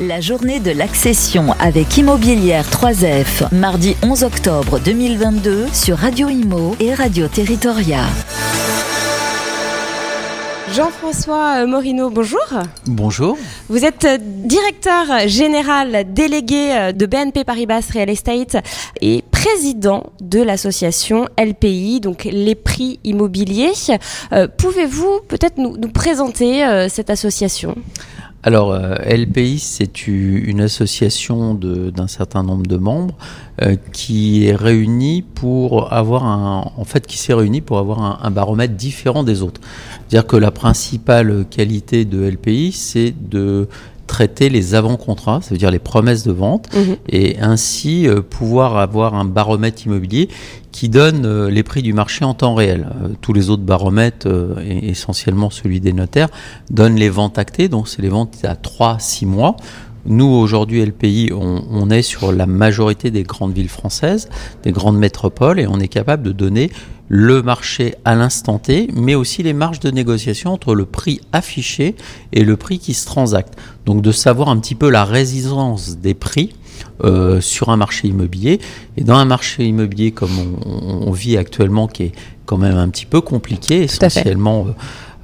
La journée de l'accession avec Immobilière 3F, mardi 11 octobre 2022 sur Radio Imo et Radio Territoria. Jean-François euh, Morino, bonjour. Bonjour. Vous êtes euh, directeur général délégué euh, de BNP Paribas Real Estate et président de l'association LPI, donc les prix immobiliers. Pouvez-vous peut-être nous, nous présenter cette association? Alors, euh, LPI, c'est une association d'un certain nombre de membres euh, qui est réunie pour avoir un, en fait, qui s'est réunie pour avoir un, baromètre différent des autres. C'est-à-dire que la principale qualité de LPI, c'est de traiter les avant-contrats, ça veut dire les promesses de vente, mhm. et ainsi euh, pouvoir avoir un baromètre immobilier qui donne euh, les prix du marché en temps réel. Euh, tous les autres baromètres, et essentiellement celui des notaires, donnent les ventes actées, donc c'est les ventes à 3-6 mois. Nous, aujourd'hui, LPI, on, on, est sur la majorité des grandes villes françaises, des grandes métropoles, et on est capable de donner le marché à l'instant T, mais aussi les marges de négociation entre le prix affiché et le prix qui se transacte. Donc de savoir un petit peu la résistance des prix euh, sur un marché immobilier. Et dans un marché immobilier comme on, vit actuellement, qui est quand même un petit peu compliqué, essentiellement euh,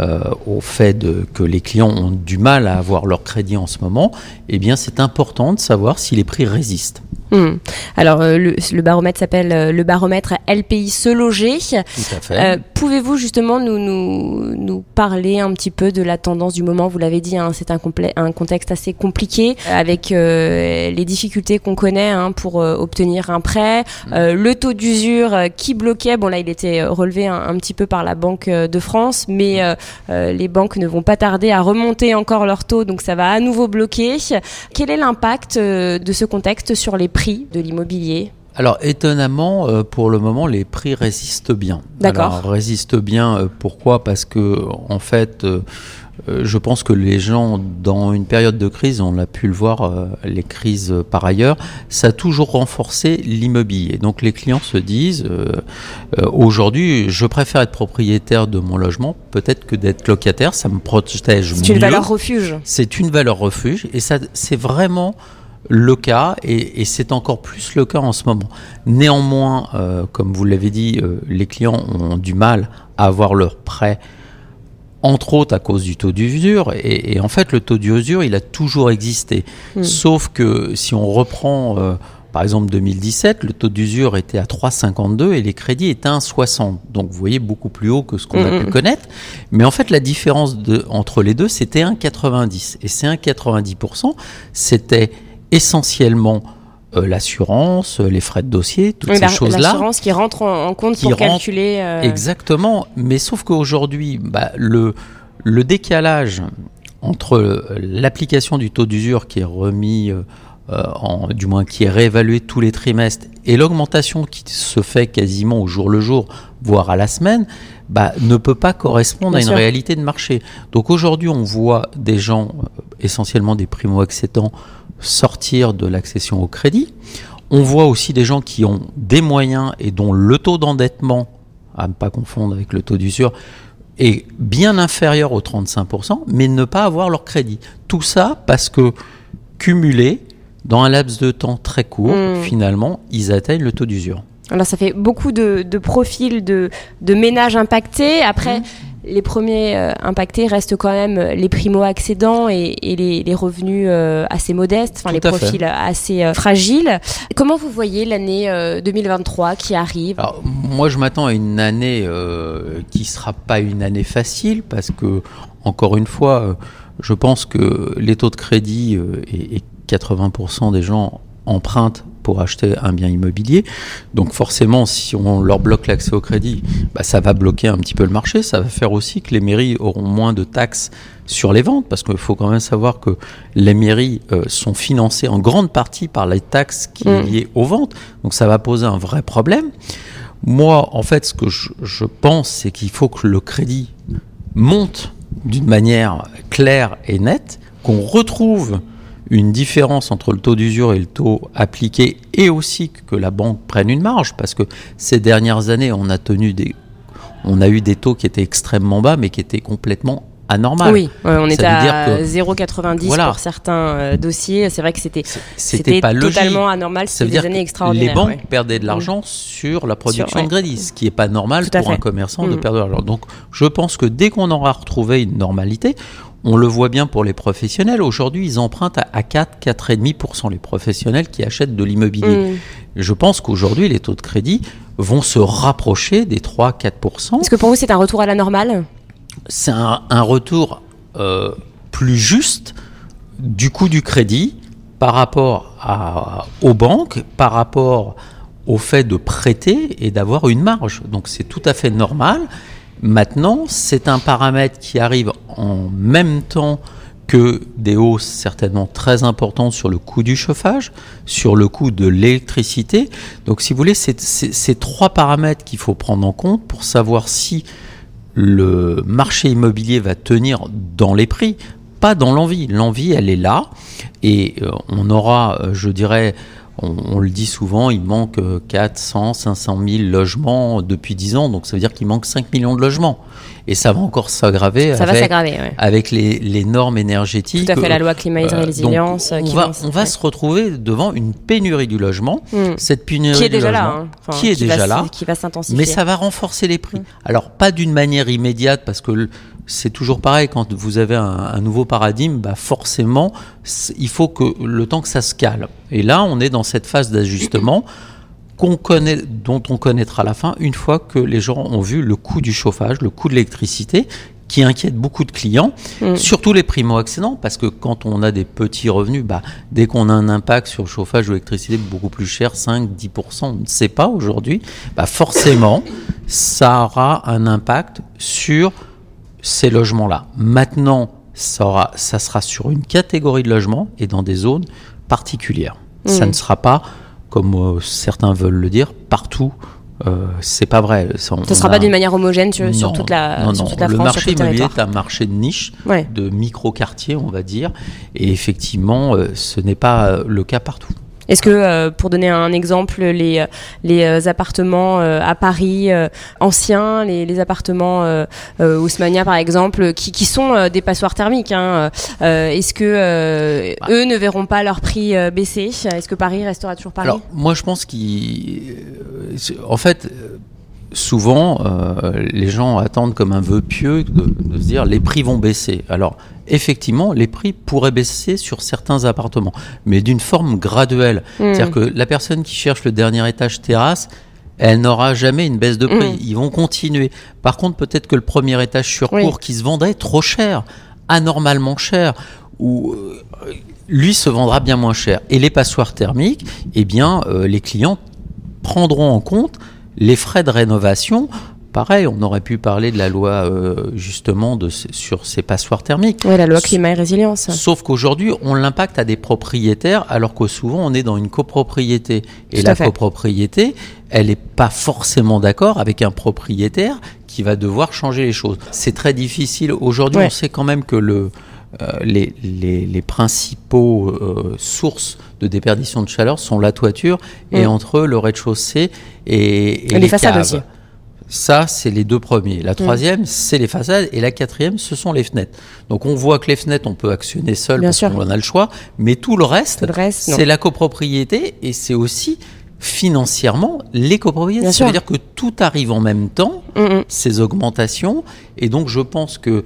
euh, au fait de, que les clients ont du mal à avoir leur crédit en ce moment, eh bien c'est important de savoir si les prix résistent. Hmm. Alors, euh, le, baromètre s'appelle euh, le baromètre LPI se loger. Euh, pouvez-vous justement nous, nous, nous, parler un petit peu de la tendance du moment? Vous l'avez dit, hein, c'est un, un, contexte assez compliqué avec les difficultés qu'on connaît hein, pour obtenir un prêt, hmm. le taux d'usure qui bloquait. Bon, là, il était relevé un, petit peu par la Banque de France, mais les banques ne vont pas tarder à remonter encore leur taux, donc ça va à nouveau bloquer. Quel est l'impact de ce contexte sur les prix? De l'immobilier alors étonnamment, euh, pour le moment, les prix résistent bien. D'accord. Résistent bien. Euh, pourquoi? Parce que en fait, euh, je pense que les gens, dans une période de crise, on a pu le voir, les crises par ailleurs, ça a toujours renforcé l'immobilier. Donc les clients se disent, aujourd'hui, je préfère être propriétaire de mon logement, peut-être que d'être locataire, ça me protège mieux. C'est une valeur refuge. C'est une valeur refuge, et ça, c'est vraiment le cas et, c'est encore plus le cas en ce moment. Néanmoins, euh, comme vous l'avez dit, euh, les clients ont du mal à avoir leur prêt, entre autres à cause du taux d'usure. Et, en fait, le taux d'usure, il a toujours existé. Hmm. Sauf que si on reprend, euh, par exemple, 2017, le taux d'usure était à 3,52 et les crédits étaient à 1,60. Donc vous voyez, beaucoup plus haut que ce qu'on a hmm, pu connaître. Mais en fait, la différence de, entre les deux, c'était 1,90. Et ces 1,90%, c'était essentiellement euh, l'assurance, les frais de dossier, toutes ces choses-là. L'assurance qui rentre en, compte pour calculer. Euh, Exactement, mais sauf qu'aujourd'hui, bah, le, le décalage entre l'application du taux d'usure qui est remis, euh, en, du moins qui est réévalué tous les trimestres, et l'augmentation qui se fait quasiment au jour le jour, voire à la semaine, bah, ne peut pas correspondre à une réalité de marché. Donc aujourd'hui, on voit des gens, essentiellement des primo-accédants, sortir de l'accession au crédit. On voit aussi des gens qui ont des moyens et dont le taux d'endettement, à ne pas confondre avec le taux d'usure, est bien inférieur aux 35%, mais ne pas avoir leur crédit. Tout ça parce que cumulé, dans un laps de temps très court, hmm. finalement, ils atteignent le taux d'usure. Alors ça fait beaucoup de, profils de, ménages impactés. Après, hmm les premiers euh, impactés restent quand même les primo-accédants et, les, revenus euh, assez modestes, enfin les profils assez euh, fragiles. Comment vous voyez l'année 2023 qui arrive? Moi, je m'attends à une année qui sera pas une année facile parce que, encore une fois, je pense que les taux de crédit et 80% des gens empruntent pour acheter un bien immobilier. Donc forcément, si on leur bloque l'accès au crédit, bah, ça va bloquer un petit peu le marché. Ça va faire aussi que les mairies auront moins de taxes sur les ventes, parce qu'il faut quand même savoir que les mairies euh, sont financées en grande partie par les taxes qui sont mm. liées aux ventes. Donc ça va poser un vrai problème. Moi, en fait, ce que je, je pense, c'est qu'il faut que le crédit monte d'une manière claire et nette, qu'on retrouve une différence entre le taux d'usure et le taux appliqué et aussi que la banque prenne une marge parce que ces dernières années on a tenu des on a eu des taux qui étaient extrêmement bas mais qui étaient complètement anormal. Oui, on est à 0,90 pour certains euh, dossiers. C'est vrai que c'était c'était totalement anormal. C'était des années extraordinaires. Les banques perdaient de l'argent mm. sur la production de crédit, ce qui n'est pas normal pour un commerçant de mm. perdre de l'argent. Donc, je pense que dès qu'on aura retrouvé une normalité, on le voit bien pour les professionnels. Aujourd'hui, ils empruntent à 4, 4,5% les professionnels qui achètent de l'immobilier. Mm. Je pense qu'aujourd'hui, les taux de crédit vont se rapprocher des 3, 4%. Est-ce que pour vous, c'est un retour à la normale? C'est un, retour euh, plus juste du coût du crédit par rapport à, aux banques, par rapport au fait de prêter et d'avoir une marge. Donc c'est tout à fait normal. Maintenant, c'est un paramètre qui arrive en même temps que des hausses certainement très importantes sur le coût du chauffage, sur le coût de l'électricité. Donc si vous voulez, c'est ces trois paramètres qu'il faut prendre en compte pour savoir si le marché immobilier va tenir dans les prix, pas dans l'envie. L'envie, elle est là, et euh, on aura, euh, je dirais, on, le dit souvent, il manque 400, 500 000 logements depuis 10 ans, donc ça veut dire qu'il manque 5 millions de logements. Et ça va encore s'aggraver avec, avec les, normes énergétiques. Tout à fait, la loi climat et euh, résilience. on, va, on va se retrouver devant une pénurie du logement. Hmm. Cette pénurie qui est déjà là, hein. qui est déjà là, qui va s'intensifier. Mais ça va renforcer les prix. Alors pas d'une manière immédiate parce que c'est toujours pareil quand vous avez un, nouveau paradigme, bah forcément, il faut que le temps que ça se cale. Et là, on est dans cette phase d'ajustement qu'on connaît, dont on connaîtra la fin une fois que les gens ont vu le coût du chauffage, le coût de l'électricité, qui inquiète beaucoup de clients, mm. surtout les primo-accédants, parce que quand on a des petits revenus, bah, dès qu'on a un impact sur le chauffage ou l'électricité beaucoup plus cher, 5, 10%, on ne sait pas aujourd'hui, bah forcément, ça aura un impact sur ces logements-là. Maintenant, ça, ça sera sur une catégorie de logements et dans des zones particulières. Ça mmh. ne sera pas, comme euh, certains veulent le dire, partout. Euh, c'est pas vrai. Ça ne sera pas d'une manière homogène sur, toute la, non, Toute la le marché immobilier est un marché de niche, de micro-quartier, on va dire. Et effectivement, euh, ce n'est pas le cas partout. Est-ce que, euh, pour donner un exemple, les, les euh, appartements euh, à Paris anciens, les, les appartements Ousmania par exemple, qui, qui sont des passoires thermiques, hein, est-ce que bah. eux ne verront pas leur prix baisser? Est-ce que Paris restera toujours Paris? Alors, moi je pense qu'en fait, souvent, les gens attendent comme un vœu pieux de, de, se dire les prix vont baisser. Alors, effectivement, les prix pourraient baisser sur certains appartements, mais d'une forme graduelle. Hmm. C'est-à-dire que la personne qui cherche le dernier étage terrasse, elle n'aura jamais une baisse de prix. Hmm. Ils vont continuer. Par contre, peut-être que le premier étage sur cours qui se vendrait trop cher, anormalement cher, ou euh, lui se vendra bien moins cher. Et les passoires thermiques, eh bien, euh, les clients prendront en compte les frais de rénovation pareil, on aurait pu parler de la loi euh, justement de, sur ces passoires thermiques. Oui, la loi climat et résilience. Sauf qu'aujourd'hui, on l'impacte à des propriétaires, alors que souvent on est dans une copropriété. Et la copropriété, elle n'est pas forcément d'accord avec un propriétaire qui va devoir changer les choses. C'est très difficile. Aujourd'hui, on sait quand même que le, euh, les, les, principaux euh, sources de déperdition de chaleur sont la toiture et mm. entre eux le rez-de-chaussée et, et, les, façades aussi. Ça, c'est les deux premiers. La mm. troisième, c'est les façades. Et la quatrième, ce sont les fenêtres. Donc on voit que les fenêtres, on peut actionner seul parce qu'on en a le choix. Mais tout le reste, c'est la copropriété et c'est aussi financièrement les copropriétés. Ça veut dire que tout arrive en même temps, mm, mm. ces augmentations. Et donc je pense que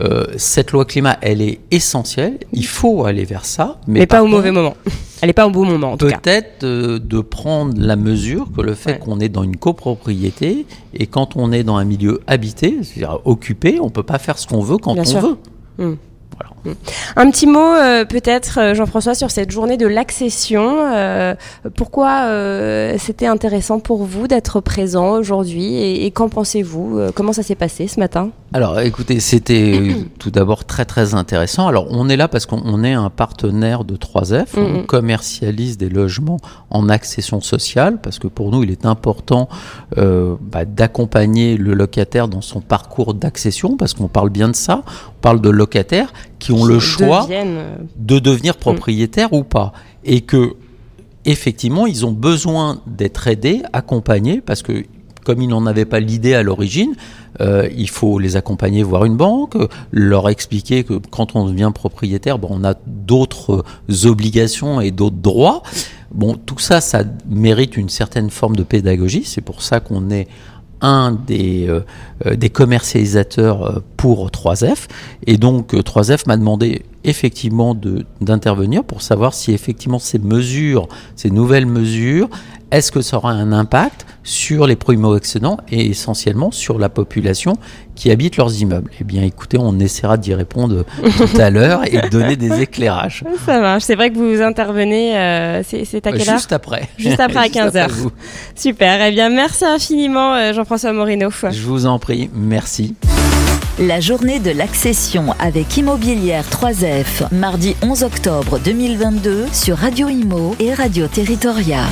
euh, cette loi climat, elle est essentielle. Il faut aller vers ça, mais, pas au mauvais moment. Elle n'est pas au bon moment, en tout cas. Peut-être euh, de prendre la mesure que le fait qu'on est dans une copropriété et quand on est dans un milieu habité, c'est-à-dire occupé, on peut pas faire ce qu'on veut quand on veut. Hmm. Un petit mot euh, peut-être, euh, Jean-François, sur cette journée de l'accession. Euh, pourquoi c'était intéressant pour vous d'être présent aujourd'hui et, qu'en pensez-vous Comment ça s'est passé ce matin? Alors écoutez, c'était tout d'abord très très intéressant. Alors on est là parce qu'on est un partenaire de 3F, on commercialise des logements en accession sociale parce que pour nous il est important bah, d'accompagner le locataire dans son parcours d'accession parce qu'on parle bien de ça, on parle de locataires qui ont le choix euh, de devenir mm. propriétaires ou pas. Et que, effectivement, ils ont besoin d'être aidés, accompagnés, parce que comme ils n'en avaient pas l'idée à l'origine, euh, il faut les accompagner voir une banque, leur expliquer que quand on devient propriétaire, bon, on a d'autres obligations et d'autres droits. Bon, tout ça, ça mérite une certaine forme de pédagogie. C'est pour ça qu'on est un des, euh, euh, commercialisateurs euh, pour 3F. Et donc 3F m'a demandé effectivement d'intervenir pour savoir si effectivement ces mesures, ces nouvelles mesures, est-ce que ça aura un impact sur les primo-excédents et essentiellement sur la population qui habite leurs immeubles? Eh bien, écoutez, on essaiera d'y répondre tout à l'heure et de donner des éclairages. Ça marche. C'est vrai que vous intervenez, euh, c'est à quelle heure? Juste après. Juste après à 15h. Super. Eh bien, merci infiniment, euh, Jean-François Morino. Je vous en prie. Merci. La journée de l'accession avec Immobilière 3F, mardi 11 octobre 2022 sur Radio Imo et Radio Territoria.